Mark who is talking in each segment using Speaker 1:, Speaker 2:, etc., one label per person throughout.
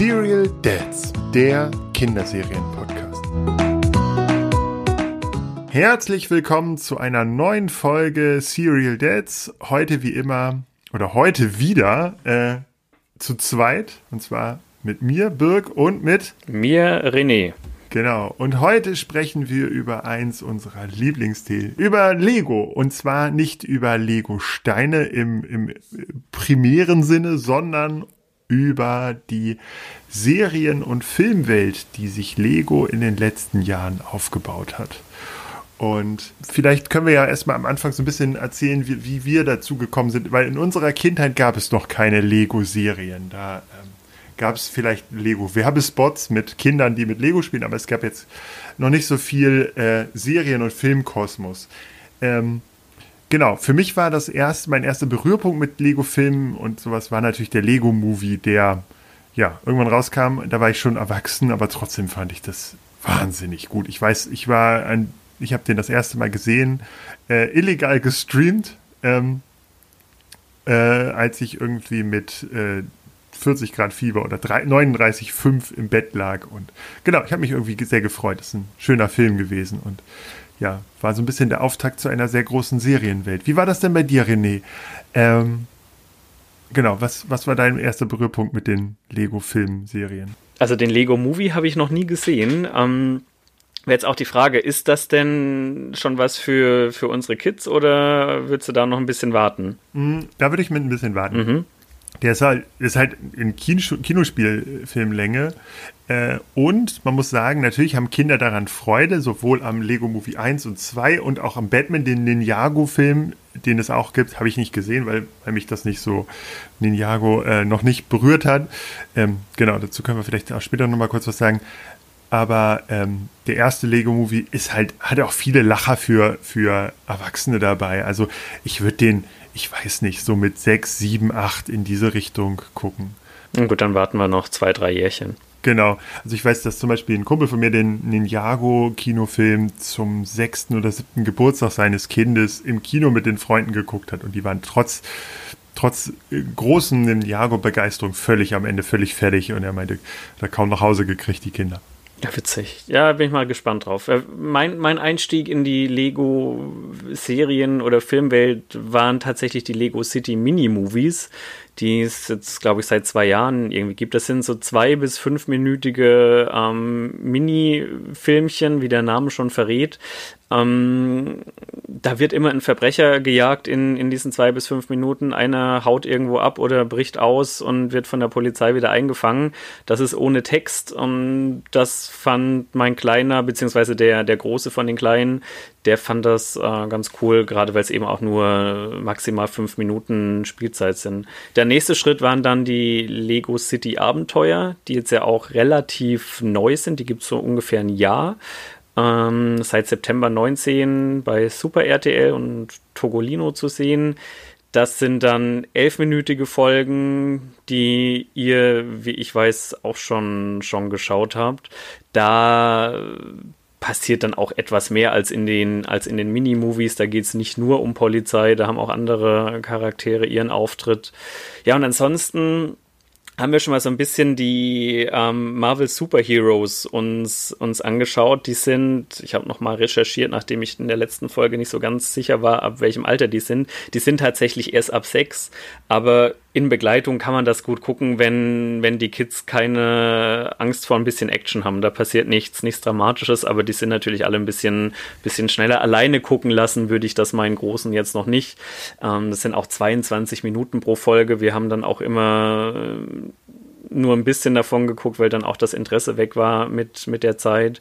Speaker 1: Serial Dads, der Kinderserien-Podcast. Herzlich willkommen zu einer neuen Folge Serial Dads. Heute wie immer oder heute wieder äh, zu zweit und zwar mit mir, Birg und mit
Speaker 2: mir, René.
Speaker 1: Genau. Und heute sprechen wir über eins unserer Lieblingsthemen, über Lego. Und zwar nicht über Lego-Steine im, im primären Sinne, sondern über die Serien- und Filmwelt, die sich Lego in den letzten Jahren aufgebaut hat. Und vielleicht können wir ja erstmal am Anfang so ein bisschen erzählen, wie, wie wir dazu gekommen sind, weil in unserer Kindheit gab es noch keine Lego-Serien. Da ähm, gab es vielleicht Lego-Werbespots mit Kindern, die mit Lego spielen, aber es gab jetzt noch nicht so viel äh, Serien- und Filmkosmos. Ähm, genau, für mich war das erst, mein erster Berührpunkt mit Lego-Filmen und sowas war natürlich der Lego-Movie, der ja irgendwann rauskam. Da war ich schon erwachsen, aber trotzdem fand ich das wahnsinnig gut. Ich weiß, ich war ein, ich habe den das erste Mal gesehen, äh, illegal gestreamt, ähm, äh, als ich irgendwie mit äh, 40 Grad Fieber oder 39,5 im Bett lag. Und genau, ich habe mich irgendwie sehr gefreut. Das ist ein schöner Film gewesen und ja, war so ein bisschen der Auftakt zu einer sehr großen Serienwelt. Wie war das denn bei dir, René? Ähm, genau, was, was war dein erster Berührpunkt mit den Lego-Filmserien?
Speaker 2: Also den Lego-Movie habe ich noch nie gesehen. Ähm, Wäre jetzt auch die Frage, ist das denn schon was für, für unsere Kids oder würdest du da noch ein bisschen warten?
Speaker 1: Hm, da würde ich mit ein bisschen warten. Mhm. Der ist halt, ist halt in Kinospielfilmlänge. Äh, und man muss sagen, natürlich haben Kinder daran Freude, sowohl am Lego Movie 1 und 2 und auch am Batman, den Ninjago-Film, den es auch gibt, habe ich nicht gesehen, weil, weil mich das nicht so Ninjago äh, noch nicht berührt hat. Ähm, genau, dazu können wir vielleicht auch später nochmal kurz was sagen. Aber ähm, der erste Lego Movie ist halt, hat auch viele Lacher für, für Erwachsene dabei. Also ich würde den, ich weiß nicht, so mit sechs, sieben, acht in diese Richtung gucken.
Speaker 2: Gut, dann warten wir noch zwei, drei Jährchen.
Speaker 1: Genau. Also ich weiß, dass zum Beispiel ein Kumpel von mir den Ninjago-Kinofilm zum sechsten oder siebten Geburtstag seines Kindes im Kino mit den Freunden geguckt hat und die waren trotz trotz äh, großen Ninjago-Begeisterung völlig am Ende völlig fertig und er meinte, da kaum nach Hause gekriegt, die Kinder.
Speaker 2: Ja, witzig. Ja, bin ich mal gespannt drauf. Äh, mein, mein Einstieg in die Lego-Serien- oder Filmwelt waren tatsächlich die Lego City Mini-Movies, die es jetzt, glaube ich, seit zwei Jahren irgendwie gibt. Das sind so zwei- bis fünfminütige ähm, Mini-Filmchen, wie der Name schon verrät, ähm, da wird immer ein Verbrecher gejagt in, in diesen zwei bis fünf Minuten. Einer haut irgendwo ab oder bricht aus und wird von der Polizei wieder eingefangen. Das ist ohne Text und das fand mein Kleiner, beziehungsweise der, der Große von den Kleinen, der fand das äh, ganz cool, gerade weil es eben auch nur maximal fünf Minuten Spielzeit sind. Der nächste Schritt waren dann die Lego City Abenteuer, die jetzt ja auch relativ neu sind. Die gibt es so ungefähr ein Jahr ähm, seit September 19 bei Super RTL und Togolino zu sehen. Das sind dann elfminütige Folgen, die ihr, wie ich weiß, auch schon, schon geschaut habt. Da passiert dann auch etwas mehr als in den, als in den Mini-Movies. Da geht es nicht nur um Polizei, da haben auch andere Charaktere ihren Auftritt. Ja, und ansonsten haben wir schon mal so ein bisschen die ähm, Marvel Superheroes uns, uns angeschaut. Die sind, ich habe noch mal recherchiert, nachdem ich in der letzten Folge nicht so ganz sicher war, ab welchem Alter die sind. Die sind tatsächlich erst ab sechs, aber in Begleitung kann man das gut gucken, wenn, wenn die Kids keine Angst vor ein bisschen Action haben. Da passiert nichts, nichts Dramatisches, aber die sind natürlich alle ein bisschen, bisschen schneller. Alleine gucken lassen würde ich das meinen Großen jetzt noch nicht. Ähm, das sind auch 22 Minuten pro Folge. Wir haben dann auch immer äh, nur ein bisschen davon geguckt, weil dann auch das Interesse weg war mit, mit der Zeit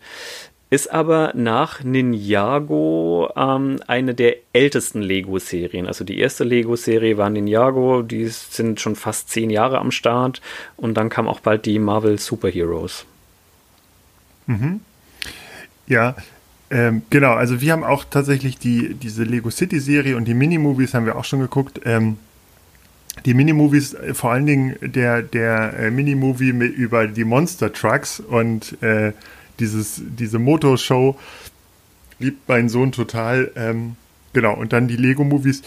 Speaker 2: ist aber nach Ninjago ähm, eine der ältesten Lego-Serien. Also die erste Lego-Serie war Ninjago, die sind schon fast zehn Jahre am Start und dann kam auch bald die Marvel Superheroes.
Speaker 1: Mhm. Ja, ähm, genau, also wir haben auch tatsächlich die, diese Lego City-Serie und die Mini-Movies haben wir auch schon geguckt. Ähm, die Minimovies, äh, vor allen Dingen der, der äh, Minimovie über die Monster Trucks und äh, dieses, diese Motorshow liebt mein Sohn total. Ähm, genau, und dann die Lego-Movies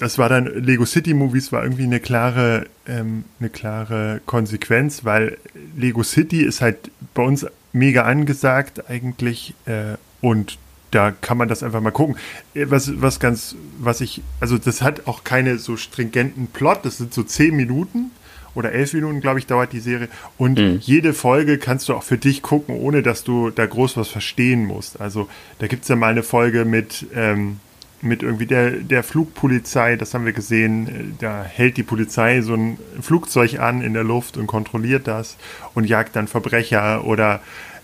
Speaker 1: das war dann Lego City Movies war irgendwie eine klare, ähm, eine klare Konsequenz, weil Lego City ist halt bei uns mega angesagt eigentlich äh, und da kann man das einfach mal gucken. Äh, was, was ganz, was ich, also das hat auch keine so stringenten Plot, das sind so zehn Minuten oder elf Minuten, glaube ich, dauert die Serie. Und mhm. jede Folge kannst du auch für dich gucken, ohne dass du da groß was verstehen musst. Also da gibt es ja mal eine Folge mit, ähm, mit irgendwie der, der Flugpolizei, das haben wir gesehen, da hält die Polizei so ein Flugzeug an in der Luft und kontrolliert das und jagt dann Verbrecher oder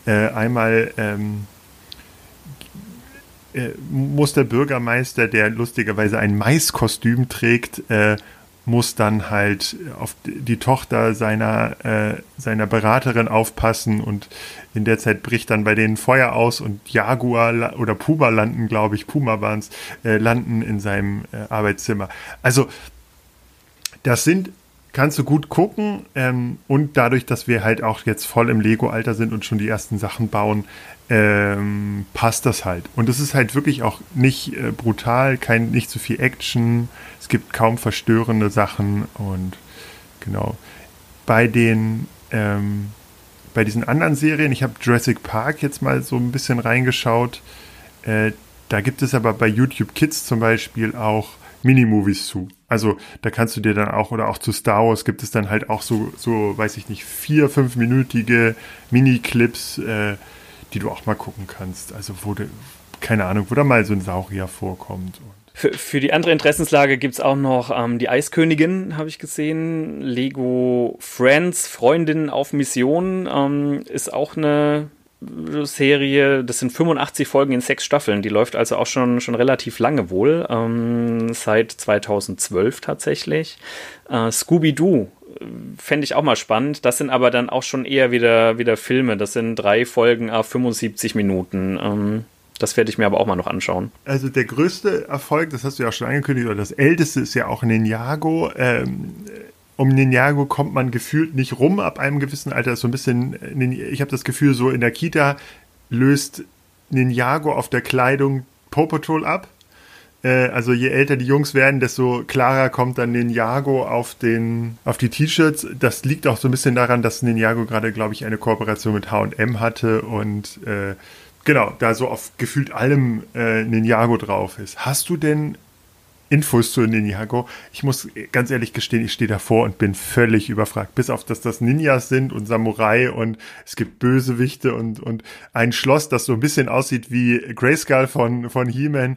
Speaker 1: äh, einmal ähm, äh, muss der Bürgermeister, der lustigerweise ein Maiskostüm trägt, äh, muss dann halt auf die Tochter seiner, äh, seiner Beraterin aufpassen und in der Zeit bricht dann bei denen Feuer aus und Jaguar oder Puma landen, glaube ich, Puma waren es, äh, landen in seinem äh, Arbeitszimmer. Also das sind, kannst du gut gucken ähm, und dadurch, dass wir halt auch jetzt voll im Lego-Alter sind und schon die ersten Sachen bauen, ähm, passt das halt. Und es ist halt wirklich auch nicht äh, brutal, kein, nicht zu viel Action. Es gibt kaum verstörende Sachen und genau. Bei den, ähm, bei diesen anderen Serien, ich habe Jurassic Park jetzt mal so ein bisschen reingeschaut. Äh, da gibt es aber bei YouTube Kids zum Beispiel auch Minimovies zu. Also da kannst du dir dann auch, oder auch zu Star Wars gibt es dann halt auch so, so weiß ich nicht, vier, fünfminütige Mini-Clips, äh, die du auch mal gucken kannst. Also wo du, keine Ahnung, wo da mal so ein Saurier vorkommt.
Speaker 2: Für, für die andere Interessenslage gibt es auch noch ähm, die Eiskönigin, habe ich gesehen. Lego Friends, Freundin auf Mission, ähm, ist auch eine Serie, das sind 85 Folgen in sechs Staffeln. Die läuft also auch schon, schon relativ lange wohl, ähm, seit 2012 tatsächlich. Äh, Scooby-Doo fände ich auch mal spannend. Das sind aber dann auch schon eher wieder, wieder Filme. Das sind drei Folgen auf 75 Minuten. Ähm, das werde ich mir aber auch mal noch anschauen.
Speaker 1: Also der größte Erfolg, das hast du ja auch schon angekündigt, oder das älteste ist ja auch Ninjago. Ähm, um Ninjago kommt man gefühlt nicht rum ab einem gewissen Alter. So ein bisschen, ich habe das Gefühl, so in der Kita löst Ninjago auf der Kleidung Paw Patrol ab. Äh, also je älter die Jungs werden, desto klarer kommt dann Ninjago auf, den, auf die T-Shirts. Das liegt auch so ein bisschen daran, dass Ninjago gerade, glaube ich, eine Kooperation mit H&M hatte und äh, genau, da so auf gefühlt allem äh, Ninjago drauf ist. Hast du denn Infos zu Ninjago. Ich muss ganz ehrlich gestehen, ich stehe davor und bin völlig überfragt. Bis auf, dass das Ninjas sind und Samurai und es gibt Bösewichte und, und ein Schloss, das so ein bisschen aussieht wie Grayskull von, von He-Man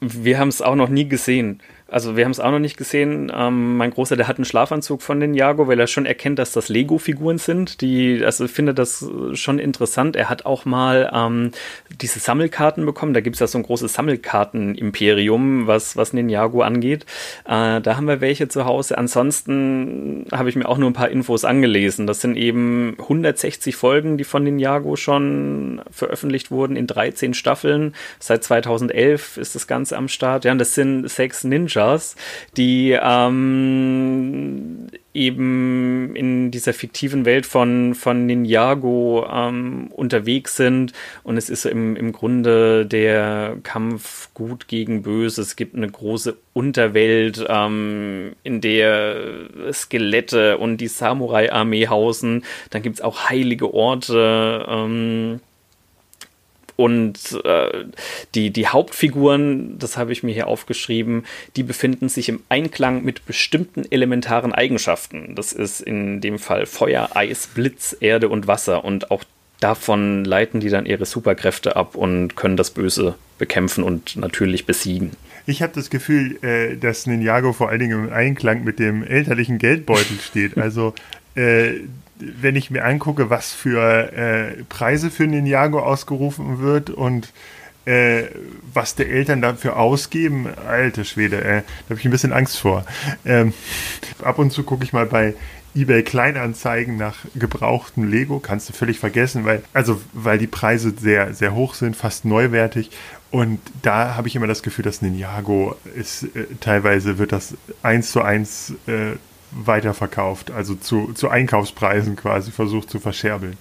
Speaker 2: wir haben es auch noch nie gesehen. Also wir haben es auch noch nicht gesehen. Ähm, mein Großer, der hat einen Schlafanzug von den Jago, weil er schon erkennt, dass das Lego-Figuren sind. Die, also finde das schon interessant. Er hat auch mal ähm, diese Sammelkarten bekommen. Da gibt es ja so ein großes Sammelkarten-Imperium, was, was Ninjago angeht. Äh, da haben wir welche zu Hause. Ansonsten habe ich mir auch nur ein paar Infos angelesen. Das sind eben 160 Folgen, die von Ninjago schon veröffentlicht wurden in 13 Staffeln. Seit 2011 ist das Ganze am Start. Ja, und das sind sechs Ninja Ninjas, die ähm, eben in dieser fiktiven Welt von, von Ninjago ähm, unterwegs sind. Und es ist im, im Grunde der Kampf gut gegen böse. Es gibt eine große Unterwelt, ähm, in der Skelette und die Samurai-Armee hausen. Dann gibt es auch heilige Orte. Ähm, und äh, die, die Hauptfiguren, das habe ich mir hier aufgeschrieben, die befinden sich im Einklang mit bestimmten elementaren Eigenschaften. Das ist in dem Fall Feuer, Eis, Blitz, Erde und Wasser. Und auch davon leiten die dann ihre Superkräfte ab und können das Böse bekämpfen und natürlich besiegen.
Speaker 1: Ich habe das Gefühl, äh, dass Ninjago vor allen Dingen im Einklang mit dem elterlichen Geldbeutel steht. Also äh, wenn ich mir angucke, was für äh, Preise für Ninjago ausgerufen wird und äh, was die Eltern dafür ausgeben, alte Schwede, äh, da habe ich ein bisschen Angst vor. Ähm, ab und zu gucke ich mal bei eBay Kleinanzeigen nach gebrauchtem Lego, kannst du völlig vergessen, weil, also, weil die Preise sehr, sehr hoch sind, fast neuwertig. Und da habe ich immer das Gefühl, dass Ninjago ist, äh, teilweise wird das eins zu eins äh, weiterverkauft, also zu, zu Einkaufspreisen quasi versucht zu verscherbeln.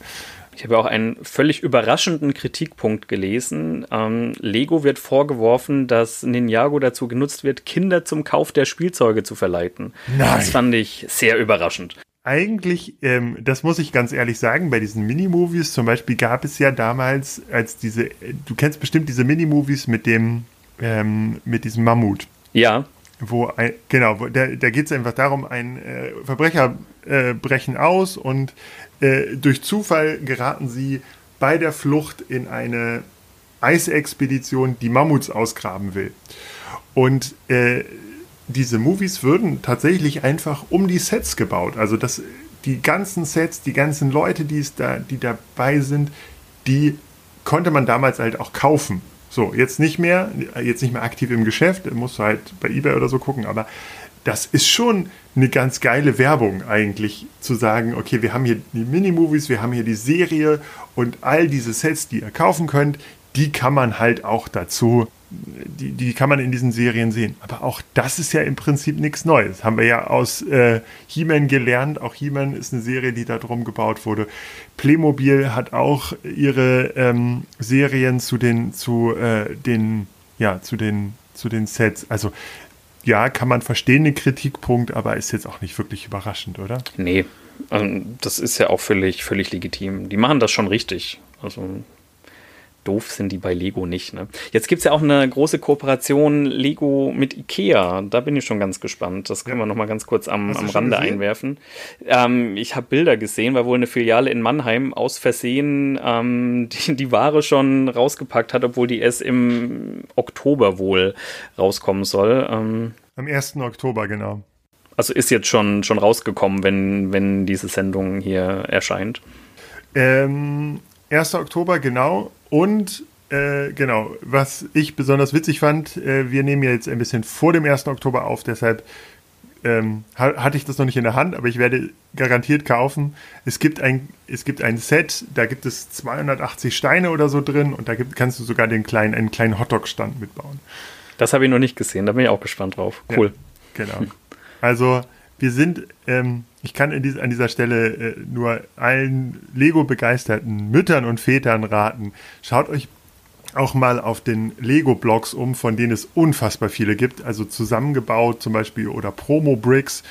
Speaker 2: Ich habe auch einen völlig überraschenden Kritikpunkt gelesen. Ähm, Lego wird vorgeworfen, dass Ninjago dazu genutzt wird, Kinder zum Kauf der Spielzeuge zu verleiten. Nein. Das fand ich sehr überraschend.
Speaker 1: Eigentlich, ähm, das muss ich ganz ehrlich sagen, bei diesen Minimovies zum Beispiel gab es ja damals, als diese, du kennst bestimmt diese Minimovies mit dem, ähm, mit diesem Mammut.
Speaker 2: Ja.
Speaker 1: Wo ein, genau, wo, da, da geht es einfach darum, ein äh, Verbrecher äh, brechen aus und äh, durch Zufall geraten sie bei der Flucht in eine Eisexpedition, die Mammuts ausgraben will. Und äh, diese Movies würden tatsächlich einfach um die Sets gebaut. Also das, die ganzen Sets, die ganzen Leute, die es da, die dabei sind, die konnte man damals halt auch kaufen. So, jetzt nicht mehr, jetzt nicht mehr aktiv im Geschäft, musst du halt bei eBay oder so gucken, aber das ist schon eine ganz geile Werbung eigentlich, zu sagen, okay, wir haben hier die Minimovies, wir haben hier die Serie und all diese Sets, die ihr kaufen könnt, die kann man halt auch dazu, die, die kann man in diesen Serien sehen. Aber auch das ist ja im Prinzip nichts Neues. Haben wir ja aus äh, He-Man gelernt. Auch He-Man ist eine Serie, die da drum gebaut wurde. Playmobil hat auch ihre ähm, Serien zu den, zu äh, den, ja, zu den, zu den Sets. Also ja, kann man verstehen, den Kritikpunkt, aber ist jetzt auch nicht wirklich überraschend, oder?
Speaker 2: Nee, also das ist ja auch völlig, völlig legitim. Die machen das schon richtig. Also doof sind die bei Lego nicht. Ne? Jetzt gibt es ja auch eine große Kooperation Lego mit Ikea. Da bin ich schon ganz gespannt. Das können wir noch mal ganz kurz am, am Rande einwerfen. Ähm, ich habe Bilder gesehen, weil wohl eine Filiale in Mannheim aus Versehen ähm, die, die Ware schon rausgepackt hat, obwohl die erst im Oktober wohl rauskommen soll. Ähm,
Speaker 1: Am 1. Oktober, genau.
Speaker 2: Also ist jetzt schon, schon rausgekommen, wenn, wenn diese Sendung hier erscheint.
Speaker 1: Ähm, 1. Oktober, genau. Und äh, genau, was ich besonders witzig fand, äh, wir nehmen ja jetzt ein bisschen vor dem 1. Oktober auf, deshalb ähm, hatte ich das noch nicht in der Hand, aber ich werde garantiert kaufen. Es gibt ein, es gibt ein Set, da gibt es 280 Steine oder so drin und da gibt, kannst du sogar den kleinen, einen kleinen Hotdog-Stand mitbauen.
Speaker 2: Das habe ich noch nicht gesehen, da bin ich auch gespannt drauf. Cool.
Speaker 1: Ja, genau. Also wir sind, ähm, ich kann dies, an dieser Stelle äh, nur allen Lego-begeisterten Müttern und Vätern raten, schaut euch auch mal auf den Lego-Blogs um, von denen es unfassbar viele gibt, also zusammengebaut zum Beispiel oder Promo-Bricks,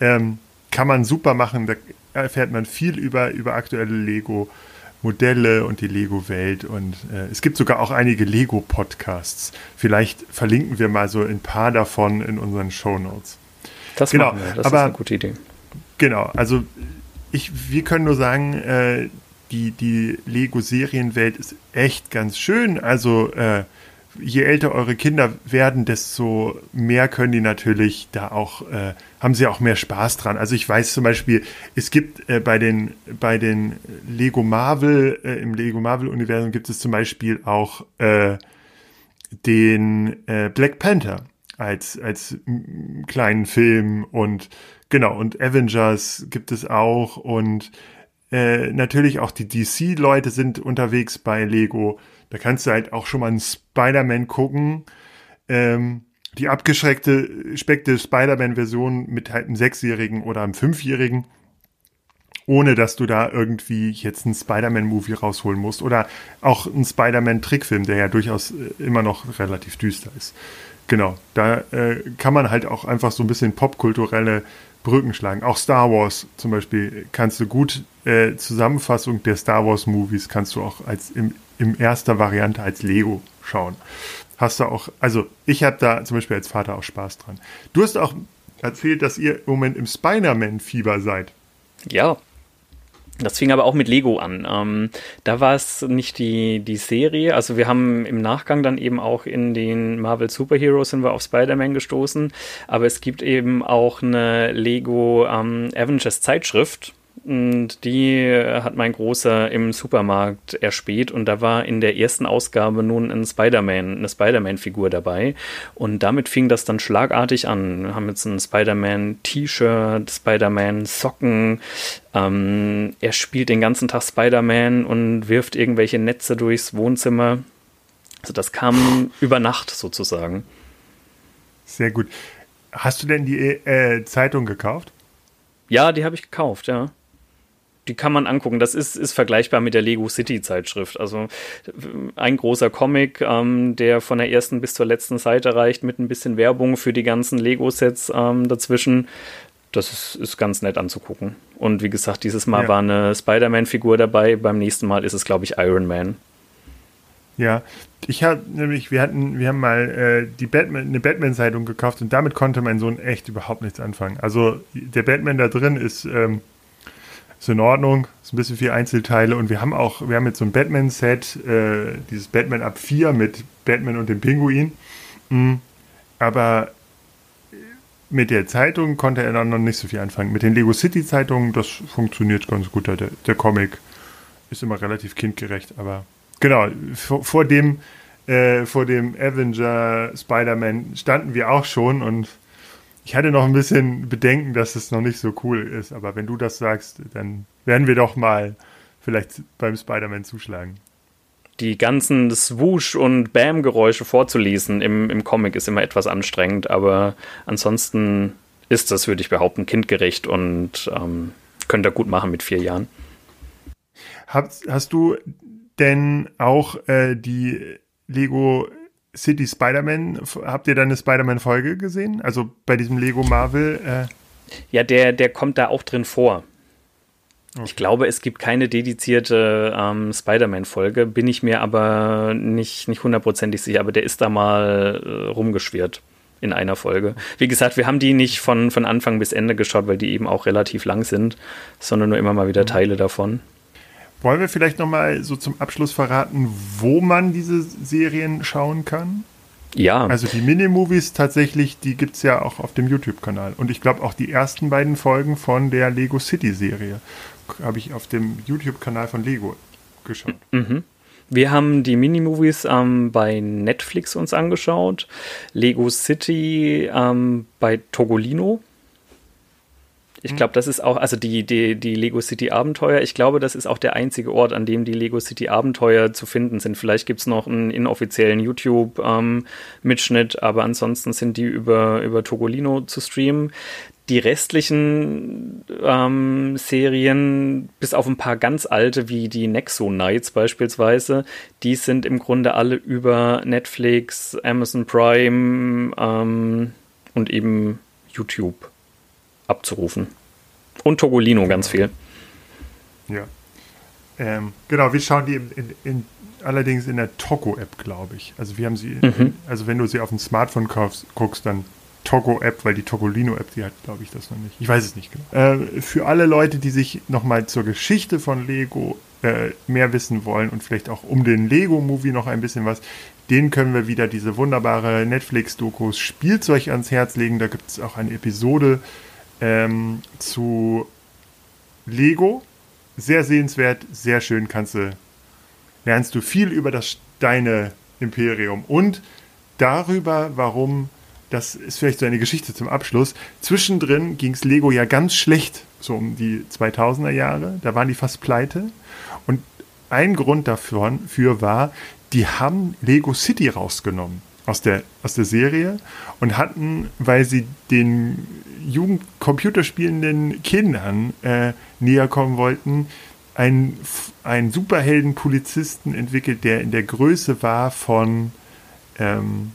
Speaker 1: ähm, kann man super machen, da erfährt man viel über, über aktuelle Lego. Modelle und die Lego-Welt und äh, es gibt sogar auch einige Lego-Podcasts. Vielleicht verlinken wir mal so ein paar davon in unseren Show Notes.
Speaker 2: Das, genau. das
Speaker 1: Aber, ist
Speaker 2: eine gute Idee.
Speaker 1: Genau, also ich, wir können nur sagen, äh, die, die Lego-Serienwelt ist echt ganz schön. Also äh, je älter eure Kinder werden, desto mehr können die natürlich da auch, äh, haben sie auch mehr Spaß dran. Also ich weiß zum Beispiel, es gibt äh, bei den, bei den Lego Marvel, äh, im Lego Marvel-Universum gibt es zum Beispiel auch äh, den äh, Black Panther als, als kleinen Film und genau, und Avengers gibt es auch und äh, natürlich auch die DC-Leute sind unterwegs bei Lego. Da kannst du halt auch schon mal einen Spider-Man gucken. Ähm, die abgeschreckte, speckte Spider-Man-Version mit halt einem Sechsjährigen oder einem Fünfjährigen, ohne dass du da irgendwie jetzt einen Spider-Man-Movie rausholen musst oder auch einen Spider-Man-Trickfilm, der ja durchaus äh, immer noch relativ düster ist. Genau, da äh, kann man halt auch einfach so ein bisschen popkulturelle Brücken schlagen. Auch Star Wars zum Beispiel kannst du gut äh, Zusammenfassung der Star Wars Movies kannst du auch als im, im erster Variante als Lego schauen. Hast du auch, also ich habe da zum Beispiel als Vater auch Spaß dran. Du hast auch erzählt, dass ihr im Moment im Spider-Man-Fieber seid.
Speaker 2: Ja, das fing aber auch mit Lego an. Ähm, da war es nicht die, die Serie. Also wir haben im Nachgang dann eben auch in den Marvel Superheroes sind wir auf Spider-Man gestoßen. Aber es gibt eben auch eine Lego ähm, Avengers Zeitschrift und die hat mein Großer im Supermarkt erspäht und da war in der ersten Ausgabe nun ein Spider-Man, eine Spider-Man-Figur dabei. Und damit fing das dann schlagartig an. Wir haben jetzt ein Spider-Man-T-Shirt, Spider-Man-Socken. Ähm, er spielt den ganzen Tag Spider-Man und wirft irgendwelche Netze durchs Wohnzimmer. Also das kam über Nacht sozusagen.
Speaker 1: Sehr gut. Hast du denn die äh, Zeitung gekauft?
Speaker 2: Ja, die habe ich gekauft, ja. Die kann man angucken. Das ist, ist vergleichbar mit der Lego City Zeitschrift. Also ein großer Comic, ähm, der von der ersten bis zur letzten Seite reicht, mit ein bisschen Werbung für die ganzen Lego-Sets ähm, dazwischen. Das ist, ist ganz nett anzugucken. Und wie gesagt, dieses Mal ja. war eine Spider-Man-Figur dabei. Beim nächsten Mal ist es, glaube ich, Iron Man.
Speaker 1: Ja, ich habe nämlich, wir hatten, wir haben mal äh, die Batman, eine Batman-Zeitung gekauft und damit konnte mein Sohn echt überhaupt nichts anfangen. Also der Batman da drin ist, ähm, ist in Ordnung, ist ein bisschen viel Einzelteile und wir haben auch, wir haben jetzt so ein Batman-Set, äh, dieses Batman ab 4 mit Batman und dem Pinguin. Mhm. Aber mit der Zeitung konnte er dann noch nicht so viel anfangen. Mit den Lego City Zeitungen, das funktioniert ganz gut. Der, der Comic ist immer relativ kindgerecht, aber genau, vor, vor dem, äh, vor dem Avenger Spider-Man standen wir auch schon und ich hatte noch ein bisschen Bedenken, dass es noch nicht so cool ist, aber wenn du das sagst, dann werden wir doch mal vielleicht beim Spider-Man zuschlagen.
Speaker 2: Die ganzen Swoosh- und Bam-Geräusche vorzulesen im, im Comic ist immer etwas anstrengend, aber ansonsten ist das, würde ich behaupten, kindgerecht und ähm, könnt ihr gut machen mit vier Jahren.
Speaker 1: Hast, hast du denn auch äh, die Lego City Spider-Man, habt ihr da eine Spider-Man-Folge gesehen? Also bei diesem Lego Marvel? Äh
Speaker 2: ja, der, der kommt da auch drin vor. Okay. Ich glaube, es gibt keine dedizierte ähm, Spider-Man-Folge, bin ich mir aber nicht, nicht hundertprozentig sicher, aber der ist da mal äh, rumgeschwirrt in einer Folge. Wie gesagt, wir haben die nicht von, von Anfang bis Ende geschaut, weil die eben auch relativ lang sind, sondern nur immer mal wieder mhm. Teile davon.
Speaker 1: Wollen wir vielleicht nochmal so zum Abschluss verraten, wo man diese Serien schauen kann?
Speaker 2: Ja.
Speaker 1: Also die Minimovies tatsächlich, die gibt es ja auch auf dem YouTube-Kanal. Und ich glaube auch die ersten beiden Folgen von der Lego City-Serie habe ich auf dem YouTube-Kanal von Lego geschaut.
Speaker 2: Mhm. Wir haben die Minimovies ähm, bei Netflix uns angeschaut, Lego City ähm, bei Togolino ich glaube, das ist auch, also die, die, die Lego City Abenteuer, ich glaube, das ist auch der einzige Ort, an dem die Lego City Abenteuer zu finden sind. Vielleicht gibt es noch einen inoffiziellen YouTube-Mitschnitt, ähm, aber ansonsten sind die über, über Togolino zu streamen. Die restlichen ähm, Serien, bis auf ein paar ganz alte wie die Nexo Nights beispielsweise, die sind im Grunde alle über Netflix, Amazon Prime ähm, und eben YouTube abzurufen. Und Togolino ganz viel.
Speaker 1: Ja. Ähm, genau, wir schauen die in, in, in, allerdings in der Togo-App, glaube ich. Also wir haben sie, mhm. also wenn du sie auf dem Smartphone kaufst, guckst, dann Togo-App, weil die Togolino-App, die hat, glaube ich, das noch nicht. Ich weiß es nicht genau. Äh, für alle Leute, die sich nochmal zur Geschichte von Lego äh, mehr wissen wollen und vielleicht auch um den Lego-Movie noch ein bisschen was, den können wir wieder diese wunderbare Netflix-Dokus Spielzeug ans Herz legen. Da gibt es auch eine Episode ähm, zu Lego. Sehr sehenswert, sehr schön. Kannst du, lernst du viel über das Steine-Imperium und darüber, warum, das ist vielleicht so eine Geschichte zum Abschluss. Zwischendrin ging es Lego ja ganz schlecht, so um die 2000er Jahre. Da waren die fast pleite. Und ein Grund dafür für war, die haben Lego City rausgenommen aus der, aus der Serie und hatten, weil sie den Jugendcomputerspielenden Kindern äh, näher kommen wollten, einen, einen Superhelden-Polizisten entwickelt, der in der Größe war von, ähm,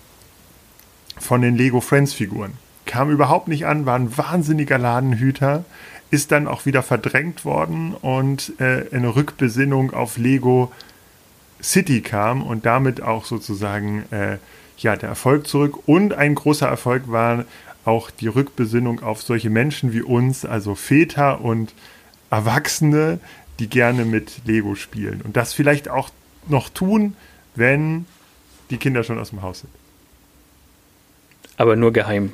Speaker 1: von den Lego Friends-Figuren. Kam überhaupt nicht an, war ein wahnsinniger Ladenhüter, ist dann auch wieder verdrängt worden und äh, eine Rückbesinnung auf Lego City kam und damit auch sozusagen äh, ja, der Erfolg zurück. Und ein großer Erfolg war auch die Rückbesinnung auf solche Menschen wie uns, also Väter und Erwachsene, die gerne mit Lego spielen. Und das vielleicht auch noch tun, wenn die Kinder schon aus dem Haus sind.
Speaker 2: Aber nur geheim.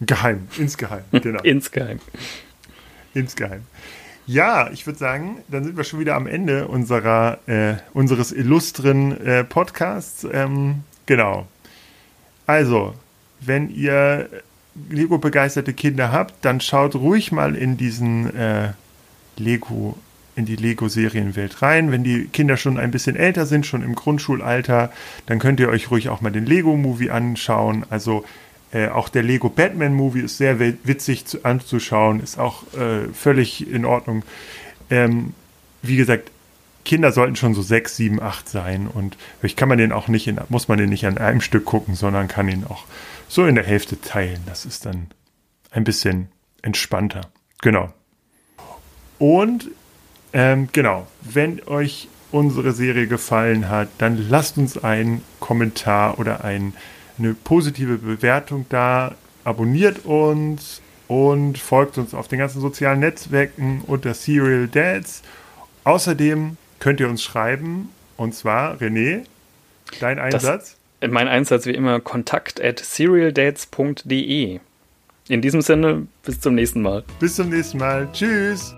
Speaker 1: Geheim, insgeheim, genau.
Speaker 2: insgeheim.
Speaker 1: Insgeheim. Ja, ich würde sagen, dann sind wir schon wieder am Ende unserer, äh, unseres illustren äh, Podcasts. Ähm, Genau. Also, wenn ihr Lego-begeisterte Kinder habt, dann schaut ruhig mal in diesen äh, Lego, in die Lego-Serienwelt rein. Wenn die Kinder schon ein bisschen älter sind, schon im Grundschulalter, dann könnt ihr euch ruhig auch mal den Lego-Movie anschauen. Also äh, auch der Lego Batman-Movie ist sehr witzig zu, anzuschauen, ist auch äh, völlig in Ordnung. ähm, wie gesagt, Kinder sollten schon so sechs, sieben, acht sein und ich kann man den auch nicht in, muss man den nicht an einem Stück gucken, sondern kann ihn auch so in der Hälfte teilen. Das ist dann ein bisschen entspannter. Genau. Und ähm, genau, wenn euch unsere Serie gefallen hat, dann lasst uns einen Kommentar oder ein, eine positive Bewertung da. Abonniert uns und folgt uns auf den ganzen sozialen Netzwerken unter Serial Dads. Außerdem könnt ihr uns schreiben und zwar René, dein Einsatz.
Speaker 2: Das, mein Einsatz wie immer kontakt at serialdates.de. In diesem Sinne, bis zum nächsten Mal.
Speaker 1: Bis zum nächsten Mal. Tschüss.